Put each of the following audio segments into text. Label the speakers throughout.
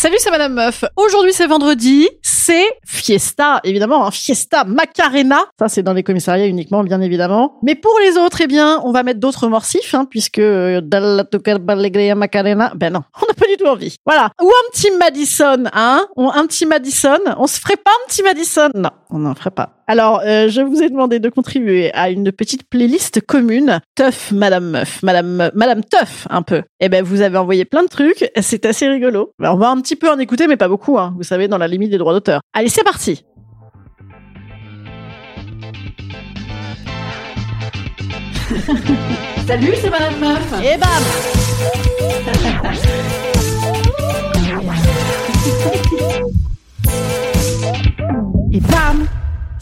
Speaker 1: Salut, c'est Madame Meuf. Aujourd'hui, c'est vendredi. C'est Fiesta, évidemment, un Fiesta Macarena. Ça, c'est dans les commissariats uniquement, bien évidemment. Mais pour les autres, eh bien, on va mettre d'autres morsifs, hein, puisque euh, Dalla Macarena, ben non, on n'a pas du tout envie. Voilà. Ou un petit Madison, hein. Un petit Madison. On se ferait pas un petit Madison? Non, on n'en ferait pas. Alors, euh, je vous ai demandé de contribuer à une petite playlist commune. Teuf, Madame Meuf, Madame, Madame Teuf, un peu. Eh ben, vous avez envoyé plein de trucs. C'est assez rigolo. Alors, on va un petit peu en écouter, mais pas beaucoup, hein. Vous savez, dans la limite des droits d'auteur. Allez, c'est parti.
Speaker 2: Salut, c'est Madame Meuf.
Speaker 1: Et bam!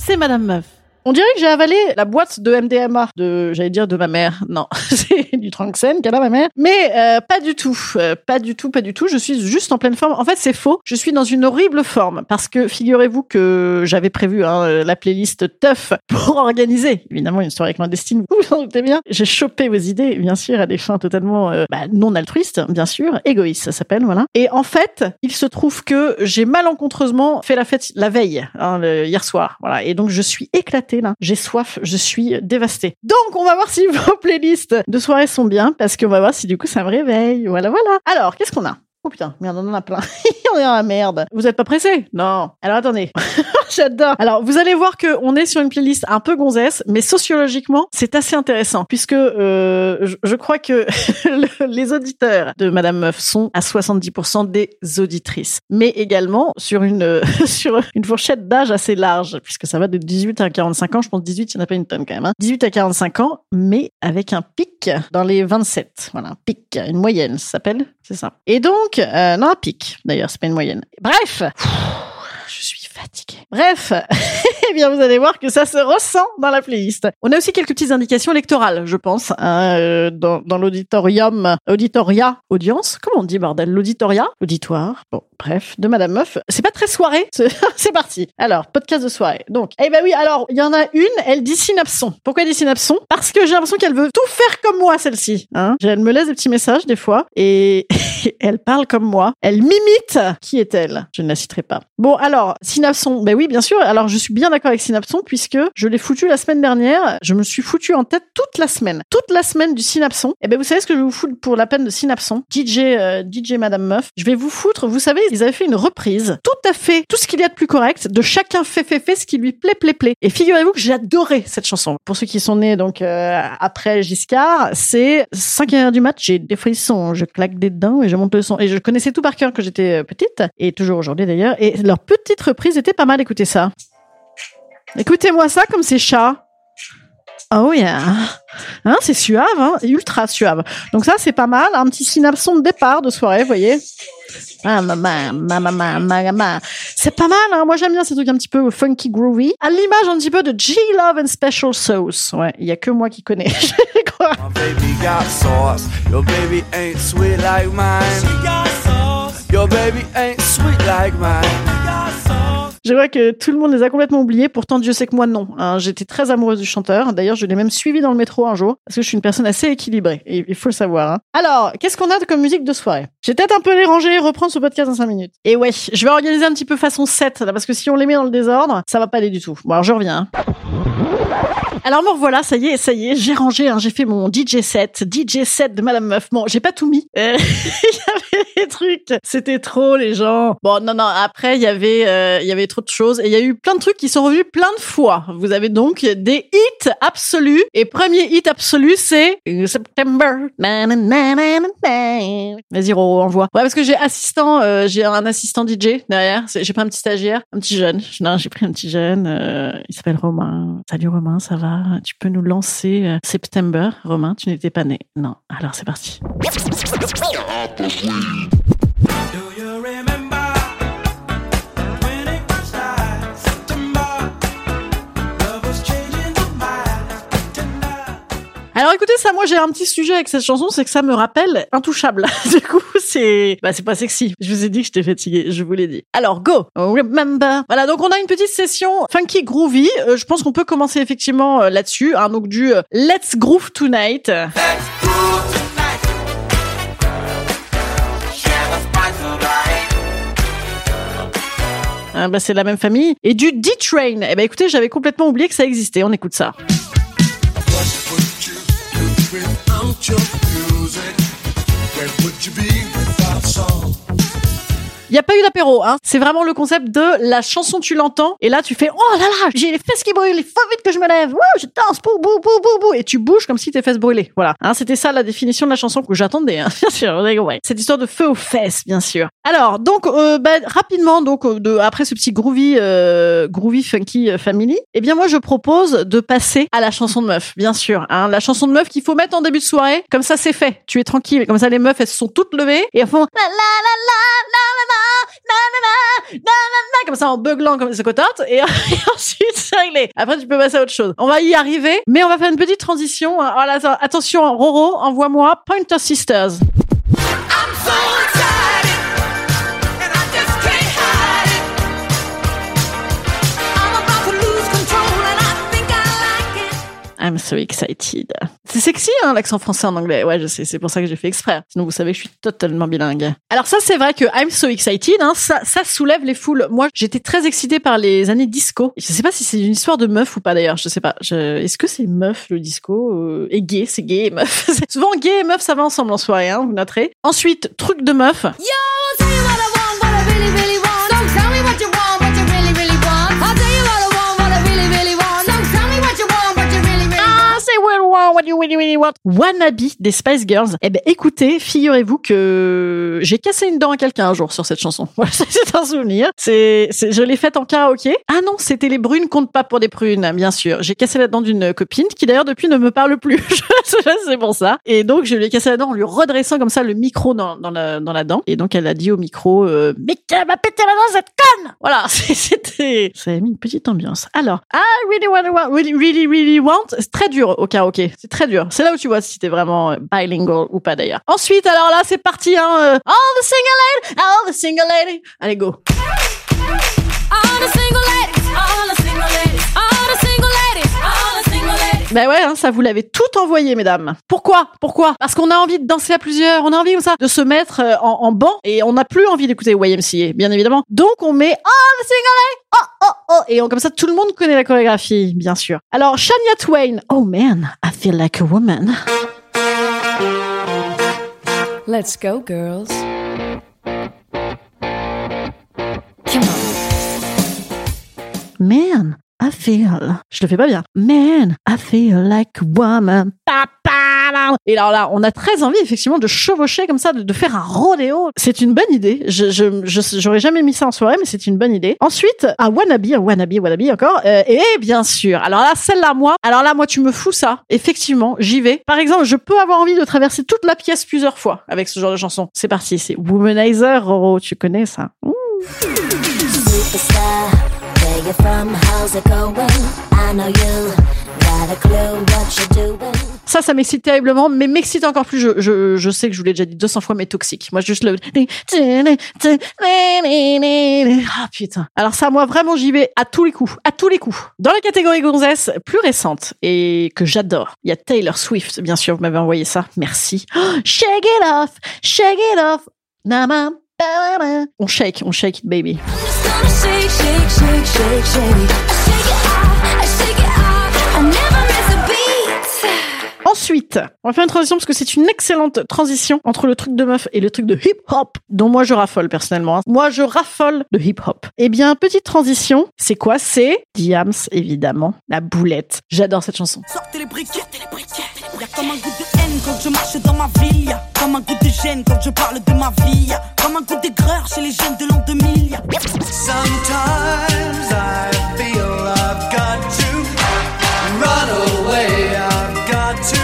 Speaker 1: C'est Madame Meuf. On dirait que j'ai avalé la boîte de MDMA de, j'allais dire de ma mère. Non, c'est du Tranxène qu'elle a ma mère. Mais euh, pas du tout, Euh, pas du tout, pas du tout. Je suis juste en pleine forme. En fait, c'est faux. Je suis dans une horrible forme parce que figurez-vous que j'avais prévu hein, la playlist Tough pour organiser évidemment une soirée clandestine. Vous en doutez bien. J'ai chopé vos idées, bien sûr, à des fins totalement euh, bah, non altruistes, bien sûr, égoïstes, ça s'appelle, voilà. Et en fait, il se trouve que j'ai malencontreusement fait la fête la veille, hein, hier soir, voilà. Et donc je suis éclatée J'ai soif, je suis dévastée. Donc on va voir si vos playlists de soirée sont bien, parce qu'on va voir si du coup ça me réveille. Voilà, voilà. Alors, qu'est-ce qu'on a? Oh putain, merde, on en a plein. on est dans la merde. Vous êtes pas pressé? Non. Alors attendez. J'adore. Alors, vous allez voir que on est sur une playlist un peu gonzesse, mais sociologiquement, c'est assez intéressant puisque euh, je, je crois que le- les auditeurs de Madame Meuf sont à 70% des auditrices, mais également sur une sur une fourchette d'âge assez large puisque ça va de 18 à 45 ans. Je pense 18, il n'y en a pas une tonne quand même. hein. 18 à 45 ans, mais avec un pic dans les 27. Voilà, un pic, une moyenne, ça s'appelle, c'est ça. Et donc, euh, non, pic d'ailleurs, c'est pas une moyenne. Bref. Je suis fatiguée. Bref, eh bien vous allez voir que ça se ressent dans la playlist. On a aussi quelques petites indications électorales, je pense, hein, euh, dans, l'auditorium, auditoria, audience. Comment on dit bordel? L'auditoria, auditoire. Bon, bref, de Madame Meuf. C'est pas très soirée. C'est parti. Alors, podcast de soirée. Donc, eh ben oui. Alors, il y en a une. Elle dit synapson. Pourquoi elle dit synapson? Parce que j'ai l'impression qu'elle veut tout faire comme moi, celle-ci. Hein elle me laisse des petits messages des fois et elle parle comme moi. Elle m'imite. Qui est-elle? Je ne la citerai pas. Bon, alors, Synapson, ben oui, bien sûr. Alors, je suis bien avec Synapson puisque je l'ai foutu la semaine dernière. Je me suis foutu en tête toute la semaine. Toute la semaine du Synapson. Et ben, vous savez ce que je vais vous foutre pour la peine de Synapson? DJ, euh, DJ Madame Meuf. Je vais vous foutre, vous savez, ils avaient fait une reprise. Tout à fait, tout ce qu'il y a de plus correct. De chacun fait, fait, fait ce qui lui plaît, plaît, plaît. Et figurez-vous que adoré cette chanson. Pour ceux qui sont nés, donc, euh, après Giscard, c'est 5 heures du match. J'ai des frissons, je claque des dents et je monte le son. Et je connaissais tout par cœur quand j'étais euh, petite. Et toujours aujourd'hui d'ailleurs. Et leur petite reprise était pas mal. Écoutez ça. Écoutez-moi ça comme c'est chat. Oh yeah. Hein, c'est suave, hein, ultra suave. Donc ça, c'est pas mal. Un petit synapson de départ de soirée, vous voyez. C'est pas mal, hein. Moi, j'aime bien ces trucs un petit peu funky groovy. À l'image un petit peu de G-Love and Special Sauce. Ouais, il y a que moi qui connais. Je vois que tout le monde les a complètement oubliés. Pourtant, Dieu sait que moi, non. hein. J'étais très amoureuse du chanteur. D'ailleurs, je l'ai même suivi dans le métro un jour. Parce que je suis une personne assez équilibrée. Il faut le savoir. hein. Alors, qu'est-ce qu'on a comme musique de soirée? J'ai peut-être un peu les ranger reprendre ce podcast dans 5 minutes. Et ouais, je vais organiser un petit peu façon 7, là, parce que si on les met dans le désordre, ça va pas aller du tout. Bon, alors je reviens. hein. Alors me revoilà, ça y est, ça y est, j'ai rangé, j'ai fait mon DJ set, DJ set de Madame Meuf. Bon, j'ai pas tout mis. Euh, Des trucs, c'était trop les gens. Bon, non, non. Après, il y avait, euh, il y avait trop de choses et il y a eu plein de trucs qui sont revenus plein de fois. Vous avez donc des hits absolus et premier hit absolu, c'est September. Vas-y, Roro, envoie. Ouais, parce que j'ai assistant, euh, j'ai un assistant DJ derrière. J'ai pas un petit stagiaire, un petit jeune. Non, j'ai pris un petit jeune. euh, il s'appelle Romain. Salut Romain, ça va? Tu peux nous lancer euh, September, Romain Tu n'étais pas né. Non. Alors c'est parti. Alors écoutez ça, moi j'ai un petit sujet avec cette chanson, c'est que ça me rappelle Intouchable. du coup c'est, bah c'est pas sexy. Je vous ai dit que j'étais fatiguée, je vous l'ai dit. Alors go, remember. Voilà donc on a une petite session funky groovy. Euh, je pense qu'on peut commencer effectivement euh, là-dessus. Hein, donc du euh, Let's Groove Tonight.
Speaker 3: Let's
Speaker 1: Hein, bah, c'est la même famille. Et du D-Train. Eh ben écoutez, j'avais complètement oublié que ça existait. On écoute ça. Il n'y a pas eu d'apéro, hein. C'est vraiment le concept de la chanson, tu l'entends, et là tu fais oh là là, j'ai les fesses qui brûlent, il faut vite que je me lève, Wouh, je danse, bou bou bou bou bou, et tu bouges comme si tes fesses brûlaient. Voilà, hein, c'était ça la définition de la chanson que j'attendais, hein. bien sûr. Cette histoire de feu aux fesses, bien sûr. Alors donc euh, bah, rapidement, donc euh, de, après ce petit groovy, euh, groovy funky euh, family, eh bien moi je propose de passer à la chanson de meuf, bien sûr. Hein, la chanson de meuf qu'il faut mettre en début de soirée, comme ça c'est fait. Tu es tranquille, comme ça les meufs elles se sont toutes levées et elles font la la la la la la la comme ça en beuglant comme ça cotote et, ensuite c'est réglé. Après tu peux passer à autre chose. On va y arriver, mais on va faire une petite transition. Attention, Roro, envoie-moi Pointer Sisters.
Speaker 3: I'm I'm
Speaker 1: so excited. C'est sexy, hein, l'accent français en anglais. Ouais, je sais, c'est pour ça que j'ai fait exprès. Sinon, vous savez je suis totalement bilingue. Alors ça, c'est vrai que I'm so excited, hein, ça, soulève les foules. Moi, j'étais très excitée par les années disco. Je sais pas si c'est une histoire de meuf ou pas d'ailleurs. Je sais pas. Est-ce que c'est meuf le disco euh, et gay C'est gay et meuf? Souvent gay et meuf, ça va ensemble en soirée, hein, vous noterez. Ensuite, truc de meuf.
Speaker 4: Yo, you what I want, what I really, really want. what you really, really want.
Speaker 1: Wannabe des Spice Girls. Eh ben, écoutez, figurez-vous que j'ai cassé une dent à quelqu'un un jour sur cette chanson. C'est un souvenir. C'est, je l'ai faite en karaoké. Ah non, c'était les brunes comptent pas pour des prunes, bien sûr. J'ai cassé la dent d'une copine qui d'ailleurs depuis ne me parle plus. c'est pour ça. Et donc, je lui ai cassé la dent en lui redressant comme ça le micro dans, la, dans la dent. Et donc, elle a dit au micro, euh, mais qu'elle m'a pété la dent, cette conne! Voilà, c'était, ça a mis une petite ambiance. Alors, I really want, really, really, really want. C'est très dur au karaoké. C'est très dur. C'est là où tu vois si t'es vraiment euh, bilingual ou pas d'ailleurs. Ensuite, alors là, c'est parti, hein. euh, all the single lady, all the single lady. Allez, go.
Speaker 4: All the single ladies, all the single ladies, all the single ladies,
Speaker 1: Ben ouais, hein, ça vous l'avez tout envoyé, mesdames. Pourquoi? Pourquoi? Parce qu'on a envie de danser à plusieurs, on a envie comme ça de se mettre euh, en, en banc et on n'a plus envie d'écouter YMCA, bien évidemment. Donc on met oh single oh oh oh et on, comme ça tout le monde connaît la chorégraphie, bien sûr. Alors Shania Twain, oh man, I feel like a woman.
Speaker 5: Let's go, girls. Come on.
Speaker 1: Man, I feel. Je le fais pas bien. Man, I feel like woman. Et alors là, on a très envie effectivement de chevaucher comme ça, de, de faire un rodéo. C'est une bonne idée. Je, je, je- j'aurais jamais mis ça en soirée, mais c'est une bonne idée. Ensuite, un wannabe, un wannabe, wannabe encore. Euh, et bien sûr. Alors là, celle-là, moi. Alors là, moi, tu me fous ça. Effectivement, j'y vais. Par exemple, je peux avoir envie de traverser toute la pièce plusieurs fois avec ce genre de chanson. C'est parti. C'est Womanizer, Roro. Tu connais ça? Ouh.
Speaker 6: Superstar, where you from? How's it going? I know you got a clue what you're doing.
Speaker 1: Ça, ça m'excite terriblement, mais m'excite encore plus. Je, sais que je vous l'ai déjà dit 200 fois, mais toxique. Moi, juste le. Ah putain. Alors ça, moi, vraiment, j'y vais à tous les coups, à tous les coups. Dans la catégorie gonzesse plus récente et que j'adore, il y a Taylor Swift, bien sûr. Vous m'avez envoyé ça, merci. Oh, shake it off, shake it off. Ba, ba. On shake, on shake it, baby. Ensuite, on va faire une transition parce que c'est une excellente transition entre le truc de meuf et le truc de hip-hop, dont moi je raffole personnellement. hein. Moi je raffole de hip-hop. Eh bien, petite transition, c'est quoi? C'est Diams, évidemment, la boulette. J'adore cette chanson.
Speaker 3: Sortez les. Y'a comme un goût de haine quand je marche dans ma ville. Y'a comme un goût de gêne quand je parle de ma vie. Y'a comme un goût d'aigreur chez les jeunes de l'an 2000. Y'a-
Speaker 2: Sometimes I feel I've got to run away. I've got to.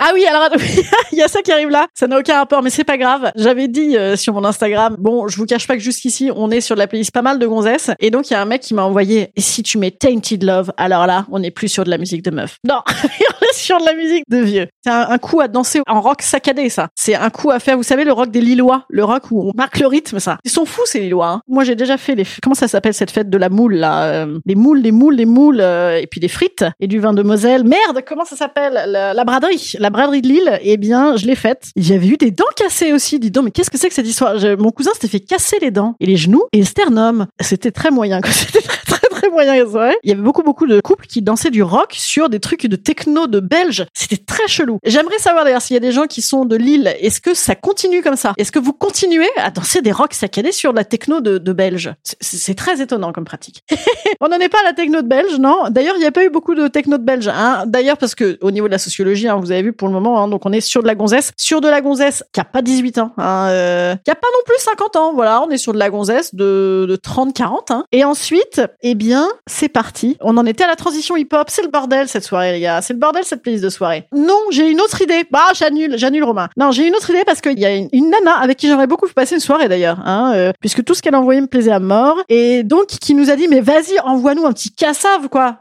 Speaker 1: Ah oui, alors il y a ça qui arrive là. Ça n'a aucun rapport, mais c'est pas grave. J'avais dit euh, sur mon Instagram, bon, je vous cache pas que jusqu'ici, on est sur la playlist pas mal de gonzesses. Et donc, il y a un mec qui m'a envoyé, et si tu mets Tainted Love, alors là, on n'est plus sur de la musique de meuf. Non, sur de la musique de vieux. C'est un, coup à danser en rock saccadé, ça. C'est un coup à faire, vous savez, le rock des Lillois. Le rock où on marque le rythme, ça. Ils sont fous, ces Lillois. hein. Moi, j'ai déjà fait les, comment ça s'appelle cette fête de la moule, là? euh, les moules, les moules, les moules, euh, et puis des frites, et du vin de Moselle. Merde, comment ça s'appelle? La, braderie. La braderie de Lille, eh bien, je l'ai faite. Avait eu des dents cassées aussi. Dis donc, mais qu'est-ce que c'est que cette histoire? Mon cousin s'était fait casser les dents et les genoux et le sternum. C'était très moyen. C'était très, très, moyen, vrai. Il y avait beaucoup, beaucoup de couples qui dansaient du rock sur des trucs de techno de belges. C'était très chelou. J'aimerais savoir d'ailleurs s'il y a des gens qui sont de Lille. Est-ce que ça continue comme ça? Est-ce que vous continuez à danser des rocks saccadés sur de la techno de, de belge? C'est- très étonnant comme pratique. On n'en est pas à la techno de belge, non? D'ailleurs, il n'y a pas eu beaucoup de techno de belge. Hein. D'ailleurs, parce que au niveau de la sociologie, hein, vous avez vu pour le moment, hein, donc on est sur de la gonzesse, sur de la gonzesse qui a pas 18 ans, hein, euh, qui a pas non plus 50 ans. Voilà, on est sur de la gonzesse de, de 30-40. Hein. Et ensuite, eh bien, c'est parti. On en était à la transition hip-hop. C'est le bordel cette soirée, les gars. C'est le bordel cette playlist de soirée. Non, j'ai une autre idée. Bah, j'annule, j'annule Romain. Non, j'ai une autre idée parce qu'il y a une, nana avec qui j'aimerais beaucoup passer une soirée d'ailleurs, hein, euh, puisque tout ce qu'elle a envoyé me plaisait à mort. Et donc, qui nous a dit, mais vas-y, envoie-nous un petit cassave, quoi.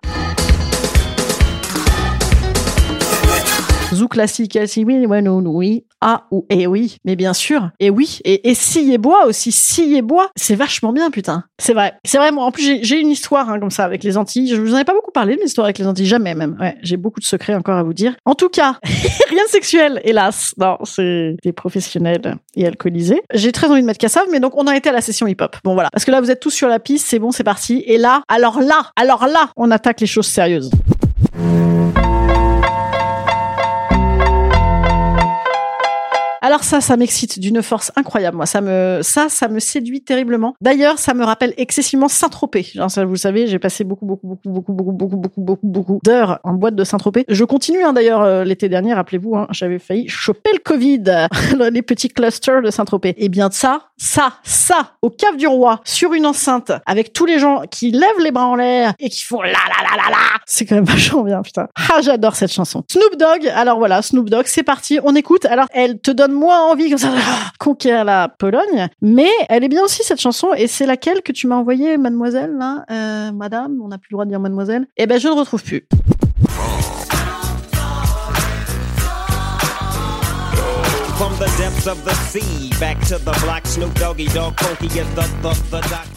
Speaker 1: Zou classique, si oui, ouais, non, oui. Ah ou et oui, mais bien sûr. Et oui, et, et scie et bois aussi, scie et bois, c'est vachement bien, putain. C'est vrai. C'est vrai, moi, en plus, j'ai- une histoire hein, comme ça avec les Antilles. Je vous en ai pas beaucoup parlé de l'histoire avec les Antilles, jamais même. Ouais, j'ai beaucoup de secrets encore à vous dire. En tout cas, rien de sexuel, hélas. Non, c'est des professionnels et alcoolisés. J'ai très envie de mettre Cassave, mais donc on a été à la session hip-hop. Bon voilà, parce que là, vous êtes tous sur la piste, c'est bon, c'est parti. Et là, alors là, alors là, on attaque les choses sérieuses. Alors ça, ça m'excite d'une force incroyable. Moi, ça me, ça, ça me séduit terriblement. D'ailleurs, ça me rappelle excessivement Saint-Tropez. Vous le savez, j'ai passé beaucoup, beaucoup, beaucoup, beaucoup, beaucoup, beaucoup, beaucoup, beaucoup, beaucoup d'heures en boîte de Saint-Tropez. Je continue, hein, d'ailleurs, euh, l'été dernier, rappelez-vous, hein, j'avais failli choper le Covid, les petits clusters de Saint-Tropez. Et bien, ça, ça, ça, au cave du roi, sur une enceinte, avec tous les gens qui lèvent les bras en l'air et qui font la la la la la. C'est quand même vachement bien, putain. Ah, j'adore cette chanson. Snoop Dogg. Alors voilà, Snoop Dogg, c'est parti, on écoute. Alors, elle te donne moins envie comme ça, ah, conquérir la Pologne, mais elle est bien aussi cette chanson et c'est laquelle que tu m'as envoyée, mademoiselle, là, euh, madame, on n'a plus le droit de dire mademoiselle. Eh ben, je ne retrouve plus.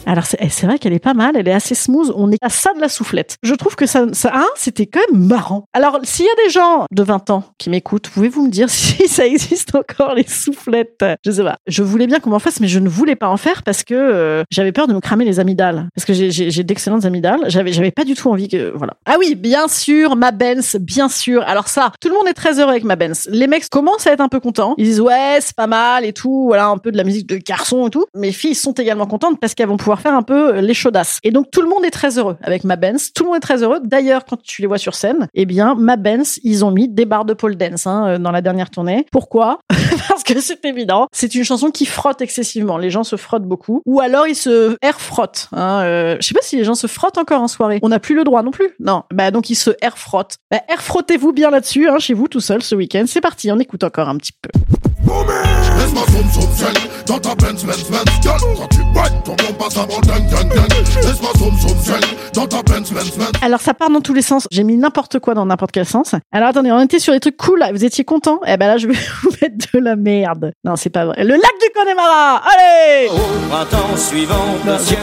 Speaker 1: Alors c'est eh, c'est vrai qu'elle est pas mal, elle est assez smooth, on est à ça de la soufflette. Je trouve que ça, ça hein, c'était quand même marrant. Alors s'il y a des gens de 20 ans qui m'écoutent, pouvez-vous me dire si ça existe encore les soufflettes? Je sais pas. Je voulais bien qu'on m'en fasse, mais je ne voulais pas en faire parce que euh, j'avais peur de me cramer les amygdales. Parce que j'ai- d'excellentes amygdales, j'avais j'avais pas du tout envie que voilà. Ah oui, bien sûr, ma Benz, bien sûr. Alors ça, tout le monde est très heureux avec ma Benz. Les mecs commencent à être un peu contents. Ouais, c'est pas mal et tout, voilà un peu de la musique de garçon et tout. Mes filles sont également contentes parce qu'elles vont pouvoir faire un peu euh, les chaudasses. Et donc tout le monde est très heureux avec ma Benz. Tout le monde est très heureux. D'ailleurs, quand tu les vois sur scène, eh bien ma Benz, ils ont mis des barres de pole dance hein, euh, dans la dernière tournée. Pourquoi? Parce que c'est évident. C'est une chanson qui frotte excessivement. Les gens se frottent beaucoup, ou alors ils se air frottent. Hein, euh, je sais pas si les gens se frottent encore en soirée. On n'a plus le droit non plus. Non. Bah donc ils se air frottent. Bah, air frottez-vous bien là-dessus, hein, chez vous tout seul ce week-end. C'est parti, on écoute encore un petit peu.
Speaker 2: Laisse-moi zoom zoom zen dans ta Benz Benz Benz Gal, quand tu whine, ton bon passe avant ding ding ding Laisse-moi zoom zoom zen dans ta Benz Benz Benz
Speaker 1: Alors ça part dans tous les sens. J'ai mis n'importe quoi dans n'importe quel sens. Alors attendez, on était sur des trucs cool. Vous étiez contents Eh ben là, je vais vous mettre de la merde. Non, c'est pas vrai. Le lac du Connemara. Allez
Speaker 7: Au printemps suivant, monsieur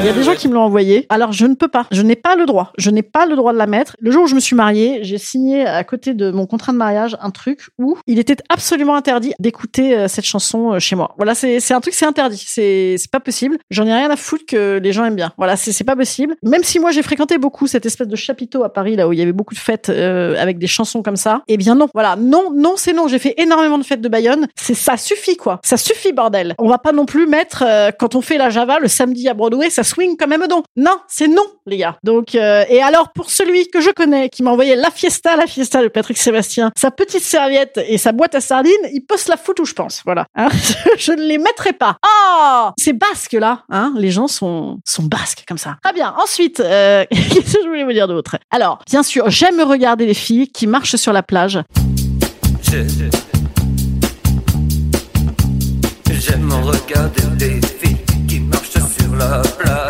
Speaker 1: Il y a des gens qui me l'ont envoyé. Alors je ne peux pas. Je n'ai pas le droit. Je n'ai pas le droit de la mettre. Le jour où je me suis mariée, j'ai signé à côté de mon contrat de mariage un truc où il était absolument interdit d'écouter euh, cette chanson euh, chez moi. Voilà, c'est un truc, c'est interdit. C'est pas possible. J'en ai rien à foutre que les gens aiment bien. Voilà, c'est pas possible. Même si moi j'ai fréquenté beaucoup cette espèce de chapiteau à Paris là où il y avait beaucoup de fêtes euh, avec des chansons comme ça. Eh bien non. Voilà, non, non, c'est non. J'ai fait énormément de fêtes de Bayonne. C'est ça suffit quoi. Ça suffit bordel. On va pas non plus mettre quand on fait la Java le samedi à Broadway, ça swing quand même donc. Non, c'est non les gars. Donc et alors pour celui que je connais qui m'a envoyé la fiesta, la fiesta de Patrick Sébastien, sa petite serviette et sa boîte à sardines, peut se la foutre où je pense. Voilà. Hein je ne les mettrai pas. Ah, c'est basque là. Hein les gens sont sont basques comme ça. Très bien. Ensuite, euh, qu'est-ce que je voulais vous dire d'autre? Alors, bien sûr, j'aime regarder les filles qui marchent sur la plage.
Speaker 8: J'aime regarder les filles qui marchent sur la plage.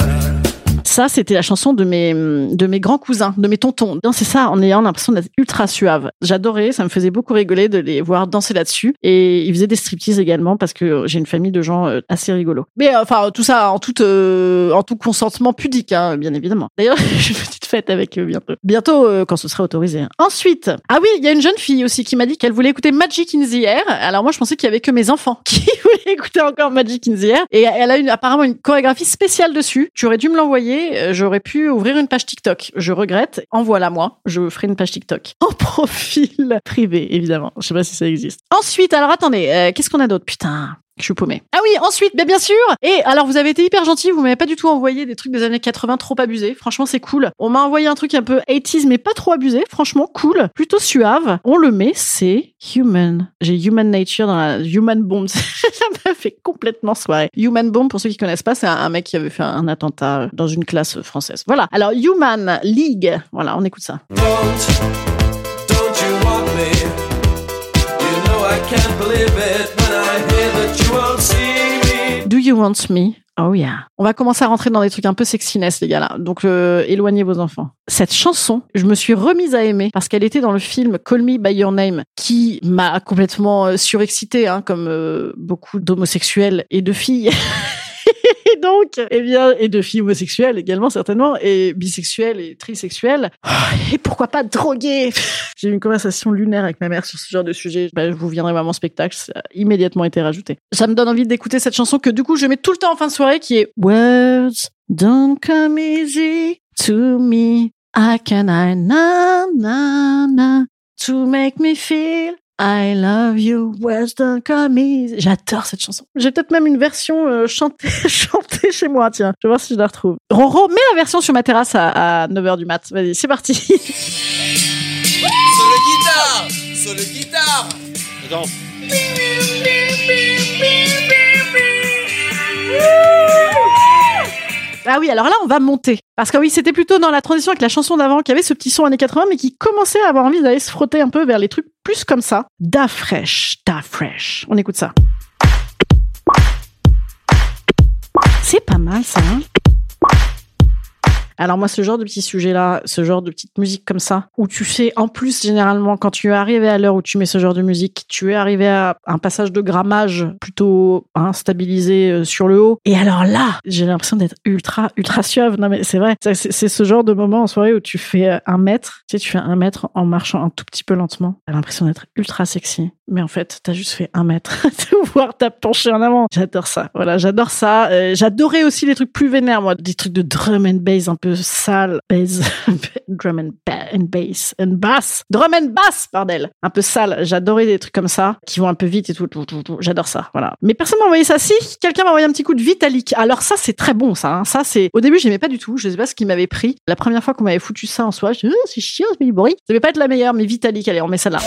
Speaker 1: Ça, c'était la chanson de mes, de mes grands cousins, de mes tontons. C'est ça, en ayant l'impression d'être ultra suave. J'adorais, ça me faisait beaucoup rigoler de les voir danser là-dessus. Et ils faisaient des striptease également parce que j'ai une famille de gens euh, assez rigolos. Mais euh, enfin, tout ça en tout, euh, en tout consentement pudique, hein, bien évidemment. D'ailleurs, j'ai une petite fête avec eux bientôt. Bientôt, quand ce sera autorisé. Ensuite, ah oui, il y a une jeune fille aussi qui m'a dit qu'elle voulait écouter Magic in the Air. Alors moi, je pensais qu'il y avait que mes enfants qui voulaient écouter encore Magic in the Air. Et elle a une, apparemment une chorégraphie spéciale dessus. Tu aurais dû me l'envoyer. Euh, J'aurais pu ouvrir une page TikTok. Je regrette. Envoie-la moi. Je ferai une page TikTok. En profil privé, évidemment. Je sais pas si ça existe. Ensuite, alors attendez, euh, qu'est-ce qu'on a d'autre? Putain. Je suis paumée. Ah oui, ensuite, ben bien sûr. Et alors, vous avez été hyper gentil. Vous m'avez pas du tout envoyé des trucs des années 80 trop abusés. Franchement, c'est cool. On m'a envoyé un truc un peu 80s, mais pas trop abusé. Franchement, cool. Plutôt suave. On le met. C'est Human. J'ai Human Nature dans la Human Bomb. Ça m'a fait complètement soirée. Human Bomb, pour ceux qui connaissent pas, c'est un, un mec qui avait fait un attentat dans une classe française. Voilà. Alors, Human League. Voilà, on écoute ça.
Speaker 8: Don't, don't you want me? You know I can't believe it when I
Speaker 1: Do you want me? Oh yeah. On va commencer à rentrer dans des trucs un peu sexiness, les gars, là. Donc, euh, éloignez vos enfants. Cette chanson, je me suis remise à aimer parce qu'elle était dans le film Call Me By Your Name, qui m'a complètement euh, surexcitée, hein, comme euh, beaucoup d'homosexuels et de filles. Et donc, eh bien, et de filles homosexuelles également, certainement, et bisexuelles et trisexuelles. Oh, Et pourquoi pas droguées J'ai eu une conversation lunaire avec ma mère sur ce genre de sujet. Ben, je vous viendrai voir mon spectacle, ça a immédiatement été rajouté. Ça me donne envie d'écouter cette chanson que du coup je mets tout le temps en fin de soirée, qui est Words don't come easy to me. I can I na na na to make me feel I love you, come easy. J'adore cette chanson. J'ai peut-être même une version euh, chantée, chantée chez moi, tiens. Je vais voir si je la retrouve. Roro, mets la version sur ma terrasse à, à 9h du mat. Vas-y, c'est parti.
Speaker 8: Solo guitare, solo guitare. Attends.
Speaker 1: Ah oui, alors là, on va monter. Parce que oui, c'était plutôt dans la transition avec la chanson d'avant qu'il y avait ce petit son années 80, mais qui commençait à avoir envie d'aller se frotter un peu vers les trucs plus comme ça. Da fresh, da fresh. On écoute ça. C'est pas mal ça. hein alors moi, ce genre de petit sujet-là, ce genre de petite musique comme ça, où tu sais, en plus, généralement, quand tu es arrivé à l'heure où tu mets ce genre de musique, tu es arrivé à un passage de grammage plutôt hein, stabilisé euh, sur le haut. Et alors là, j'ai l'impression d'être ultra, ultra suave. Non mais c'est vrai, c'est c'est ce genre de moment en soirée où tu fais euh, un mètre, tu sais, tu fais un mètre en marchant un tout petit peu lentement. T'as l'impression d'être ultra sexy. Mais en fait, t'as juste fait un mètre, voire t'as penché en avant. J'adore ça. Voilà, j'adore ça. Euh, J'adorais aussi les trucs plus vénères, moi, des trucs de drum and bass un peu sale, bass, drum and, ba- and bass, and bass, drum and bass, bordel, un peu sale. J'adorais des trucs comme ça qui vont un peu vite et tout. J'adore ça. Voilà. Mais personne m'a envoyé ça. Si quelqu'un m'a envoyé un petit coup de Vitalik. Alors ça, c'est très bon, ça. hein. Ça, c'est au début, j'aimais pas du tout. Je sais pas ce qui m'avait pris. La première fois qu'on m'avait foutu ça en soi, je dis oh, c'est chiant, ce bruit. Ça devait pas être la meilleure, mais Vitalik. Allez, on met ça là.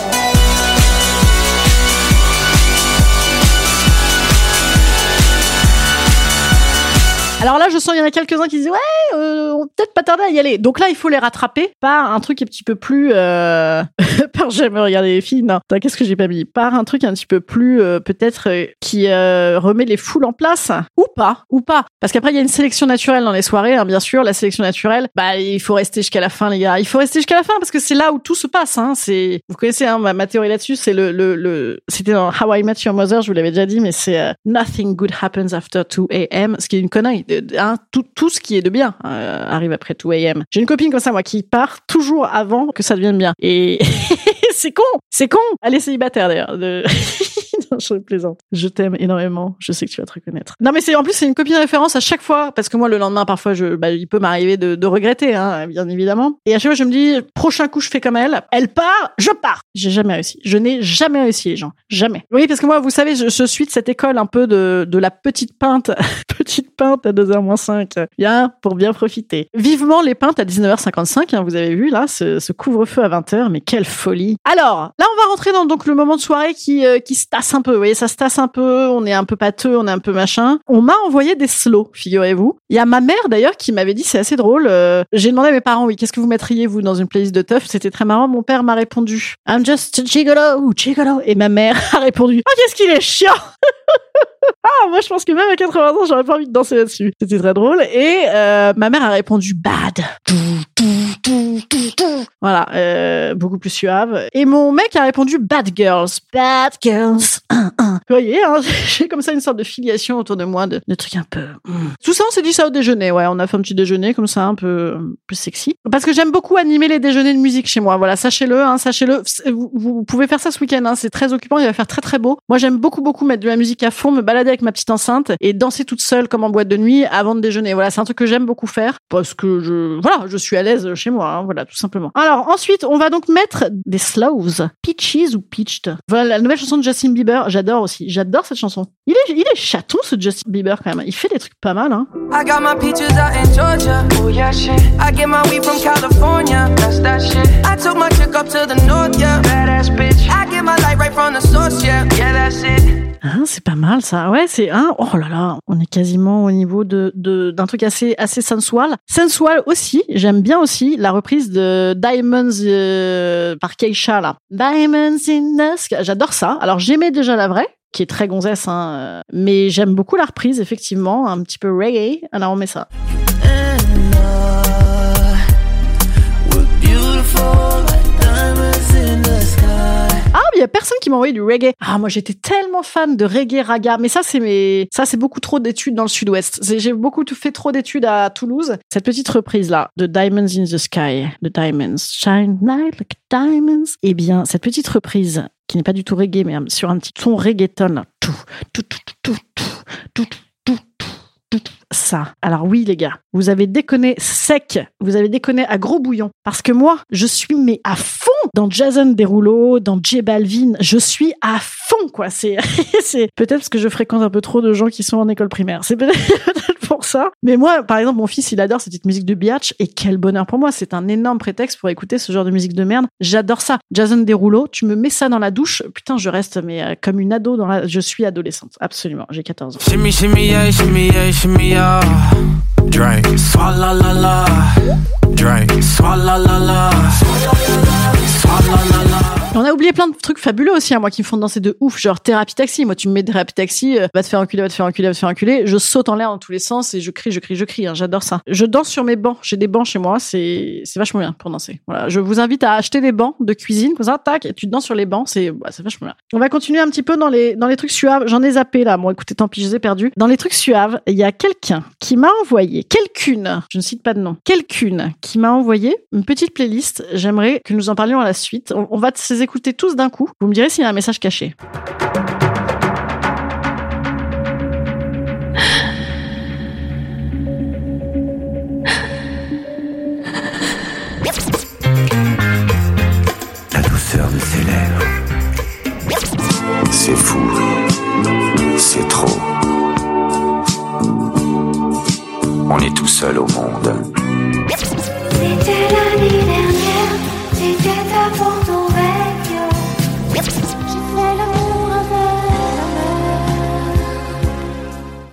Speaker 1: Alors là, je sens il y en a quelques-uns qui disent ouais, euh, on peut-être pas tarder à y aller. Donc là, il faut les rattraper par un truc un petit peu plus euh... par j'aime regarder les filles. Non, qu'est-ce que j'ai pas mis? Par un truc un petit peu plus euh, peut-être euh, qui euh, remet les foules en place ou pas, ou pas. Parce qu'après il y a une sélection naturelle dans les soirées, hein, bien sûr. La sélection naturelle, bah il faut rester jusqu'à la fin, les gars. Il faut rester jusqu'à la fin parce que c'est là où tout se passe. Hein. C'est vous connaissez hein, ma, ma théorie là-dessus, c'est le le, le... c'était dans How I Met Your Mother, je vous l'avais déjà dit, mais c'est euh, Nothing good happens after 2 a.m. Ce qui est une connerie. Hein, tout, tout ce qui est de bien euh, arrive après 2 a.m. J'ai une copine comme ça, moi, qui part toujours avant que ça devienne bien. Et c'est con, c'est con. Elle est célibataire d'ailleurs. De... je plaisante. Je t'aime énormément. Je sais que tu vas te reconnaître. Non, mais c'est en plus c'est une copie de référence à chaque fois parce que moi le lendemain parfois je, bah, il peut m'arriver de, de regretter, hein, bien évidemment. Et à chaque fois je me dis prochain coup je fais comme elle. Elle part, je pars. J'ai jamais réussi. Je n'ai jamais réussi les gens. Jamais. Oui, parce que moi vous savez je, je suis de cette école un peu de de la petite pinte, petite pinte à 2h moins 5. Bien pour bien profiter. Vivement les pintes à 19h55. Hein, vous avez vu là ce, ce couvre-feu à 20h. Mais quelle folie. Alors là on va rentrer dans donc le moment de soirée qui euh, qui se tasse un peu. Vous voyez ça se tasse un peu. On est un peu pâteux, on est un peu machin. On m'a envoyé des slows, figurez-vous. Il y a ma mère d'ailleurs qui m'avait dit c'est assez drôle. euh, J'ai demandé à mes parents oui qu'est-ce que vous mettriez vous dans une playlist de teuf? C'était très marrant. Mon père m'a répondu I'm just gigolo, gigolo. Et ma mère a répondu oh qu'est-ce qu'il est chiant. Ah, moi, je pense que même à 80 ans, j'aurais pas envie de danser là-dessus. C'était très drôle. Et euh, ma mère a répondu bad. Voilà, euh, beaucoup plus suave. Et mon mec a répondu bad girls. Bad girls. Vous voyez, hein, j'ai comme ça une sorte de filiation autour de moi, de, de trucs un peu... hmm. Tout ça, on s'est dit ça au déjeuner. Ouais, on a fait un petit déjeuner comme ça, un peu peu sexy. Parce que j'aime beaucoup animer les déjeuners de musique chez moi. Voilà, sachez-le, hein, sachez-le. Vous, vous pouvez faire ça ce week-end. Hein, c'est très occupant. Il va faire très très beau. Moi, j'aime beaucoup beaucoup mettre de la musique à fond, me balader avec ma petite enceinte et danser toute seule comme en boîte de nuit avant de déjeuner. Voilà, c'est un truc que j'aime beaucoup faire parce que je, voilà, je suis à l'aise chez moi. hein, voilà, tout simplement. Alors ensuite, on va donc mettre des slows, peaches ou peached? Voilà la nouvelle chanson de Justin Bieber. J'adore aussi. J'adore cette chanson. Il est, il est chaton ce Justin Bieber quand même. Il fait des trucs pas mal. Hein.
Speaker 3: I got my peaches out in Georgia. Oh yeah, shit. I get my weed from California. That's that shit. I took my chick up to the north, yeah. Badass bitch. I get
Speaker 1: Hein, c'est pas mal ça. Ouais, c'est un. Oh là là, on est quasiment au niveau de d'un truc assez assez sensual. Sensual aussi. J'aime bien aussi la reprise de Diamonds euh, par Keisha là. Diamonds in the sky. J'adore ça. Alors j'aimais déjà la vraie qui est très gonzesse, hein, mais j'aime beaucoup la reprise, effectivement, un petit peu reggae. Alors on met ça. il y a personne qui m'a envoyé du reggae. Ah, moi, j'étais tellement fan de reggae raga. Mais ça, c'est mes, ça, c'est beaucoup trop d'études dans le sud-ouest. J'ai beaucoup fait trop d'études à Toulouse. Cette petite reprise-là, de Diamonds in the Sky, de Diamonds, Shine Night Like Diamonds. Eh bien, cette petite reprise, qui n'est pas du tout reggae, mais sur un petit ton reggaeton, tout, tout, tout, tout, tout, tout, tout alors oui les gars, vous avez déconné sec, vous avez déconné à gros bouillon, parce que moi je suis mais à fond dans Jason Derulo, dans J Balvin, je suis à fond quoi. C'est peut-être parce que je fréquente un peu trop de gens qui sont en école primaire. C'est peut-être pour ça. Mais moi par exemple mon fils il adore cette petite musique de Biatch et quel bonheur pour moi. C'est un énorme prétexte pour écouter ce genre de musique de merde. J'adore ça. Jason Derulo, tu me mets ça dans la douche, putain je reste mais euh, comme une ado dans la, je suis adolescente. Absolument, j'ai 14 ans.
Speaker 3: Shimmy, shimmy, yeah, shimmy, yeah, shimmy, yeah. Drink. Swalla la la. Drink. Swalla la la.
Speaker 1: Oublié plein de trucs fabuleux aussi, hein, moi, qui me font danser de ouf, genre thérapie taxi. Moi, tu me mets thérapie taxi, euh, va te faire enculer, va te faire enculer, va te faire enculer. Je saute en l'air dans tous les sens et je crie, je crie, je crie. hein, J'adore ça. Je danse sur mes bancs. J'ai des bancs chez moi. C'est vachement bien pour danser. Voilà. Je vous invite à acheter des bancs de cuisine, comme ça, tac, et tu danses sur les bancs. C'est bah, c'est vachement bien. On va continuer un petit peu dans les dans les trucs suaves. J'en ai zappé là. Bon, écoutez, tant pis, je les ai perdus. Dans les trucs suaves, il y a quelqu'un qui m'a envoyé, quelqu'une, je ne cite pas de nom, quelqu'une qui m'a envoyé une petite playlist. J'aimerais que nous en parlions à la suite. On, on va se les écouter tous d'un coup. Vous me direz s'il y a un message caché.
Speaker 9: La douceur de ses lèvres. C'est fou. C'est trop. On est tout seul au monde.
Speaker 10: C'était l'année dernière, c'était Porto Vecchio.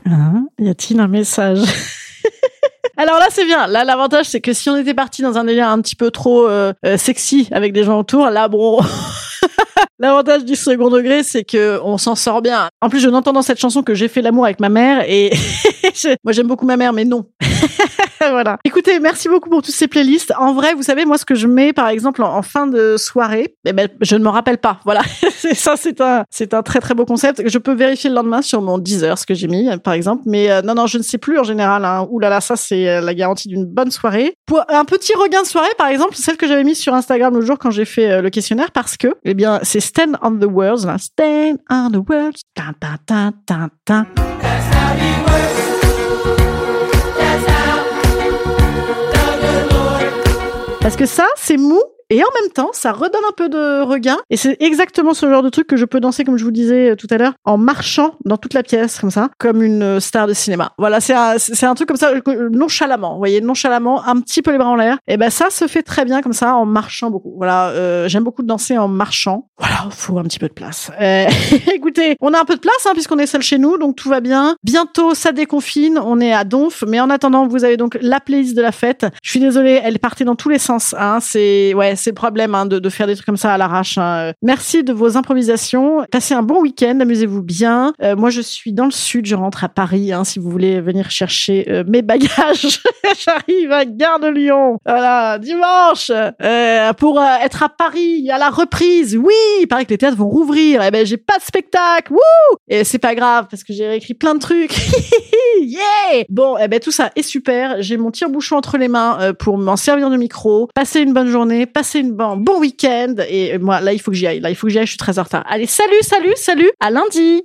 Speaker 1: Hein y a-t-il un message? Alors là, c'est bien. Là, l'avantage, c'est que si on était parti dans un délire un petit peu trop euh, euh, sexy avec des gens autour, là, bon. L'avantage du second degré, c'est que on s'en sort bien. En plus, je n'entends dans cette chanson que j'ai fait l'amour avec ma mère et moi j'aime beaucoup ma mère, mais non. voilà. Écoutez, merci beaucoup pour toutes ces playlists. En vrai, vous savez, moi, ce que je mets, par exemple, en, fin de soirée, eh ben, je ne m'en rappelle pas. Voilà. Ça, c'est un, c'est un très très beau concept. Je peux vérifier le lendemain sur mon Deezer, ce que j'ai mis, par exemple. Mais euh, non, non, je ne sais plus en général. Hein. Ouh là là, ça, c'est euh, la garantie d'une bonne soirée. Pour un petit regain de soirée, par exemple, celle que j'avais mise sur Instagram le jour quand j'ai fait euh, le questionnaire, parce que, eh bien, c'est Stand on the Words, là. Stand on the Words. Tin, tin, tin, tin. Parce que ça, c'est mou. Et en même temps, ça redonne un peu de regain. Et c'est exactement ce genre de truc que je peux danser, comme je vous disais euh, tout à l'heure, en marchant dans toute la pièce, comme ça, comme une euh, star de cinéma. Voilà, c'est un, c'est un truc comme ça, euh, nonchalamment. Vous voyez, nonchalamment, un petit peu les bras en l'air. Et ben ça se fait très bien comme ça, en marchant beaucoup. Voilà, euh, j'aime beaucoup danser en marchant. Voilà, faut un petit peu de place. Euh, écoutez, on a un peu de place, hein, puisqu'on est seul chez nous, donc tout va bien. Bientôt, ça déconfine. On est à Donf, mais en attendant, vous avez donc la playlist de la fête. Je suis désolée, elle partie dans tous les sens. Hein. C'est ouais, c'est le problème hein, de, de faire des trucs comme ça à l'arrache. hein. Merci de vos improvisations. Passez un bon week-end, amusez-vous bien. Euh, moi, je suis dans le sud, je rentre à Paris. Hein, si vous voulez venir chercher euh, mes bagages, j'arrive à Gare de Lyon. Voilà, dimanche euh, pour être à Paris à la reprise. Oui, il paraît que les théâtres vont rouvrir. Eh ben, j'ai pas de spectacle. Wouh Et c'est pas grave parce que j'ai réécrit plein de trucs. yeah Bon, eh ben tout ça est super. J'ai mon tire-bouchon entre les mains euh, pour m'en servir de micro. Passez une bonne journée, passez une bon, bon week-end. Et moi, là, il faut que j'y aille. Là, il faut que j'y aille. Je suis très en retard. Allez, salut, salut, salut. À lundi.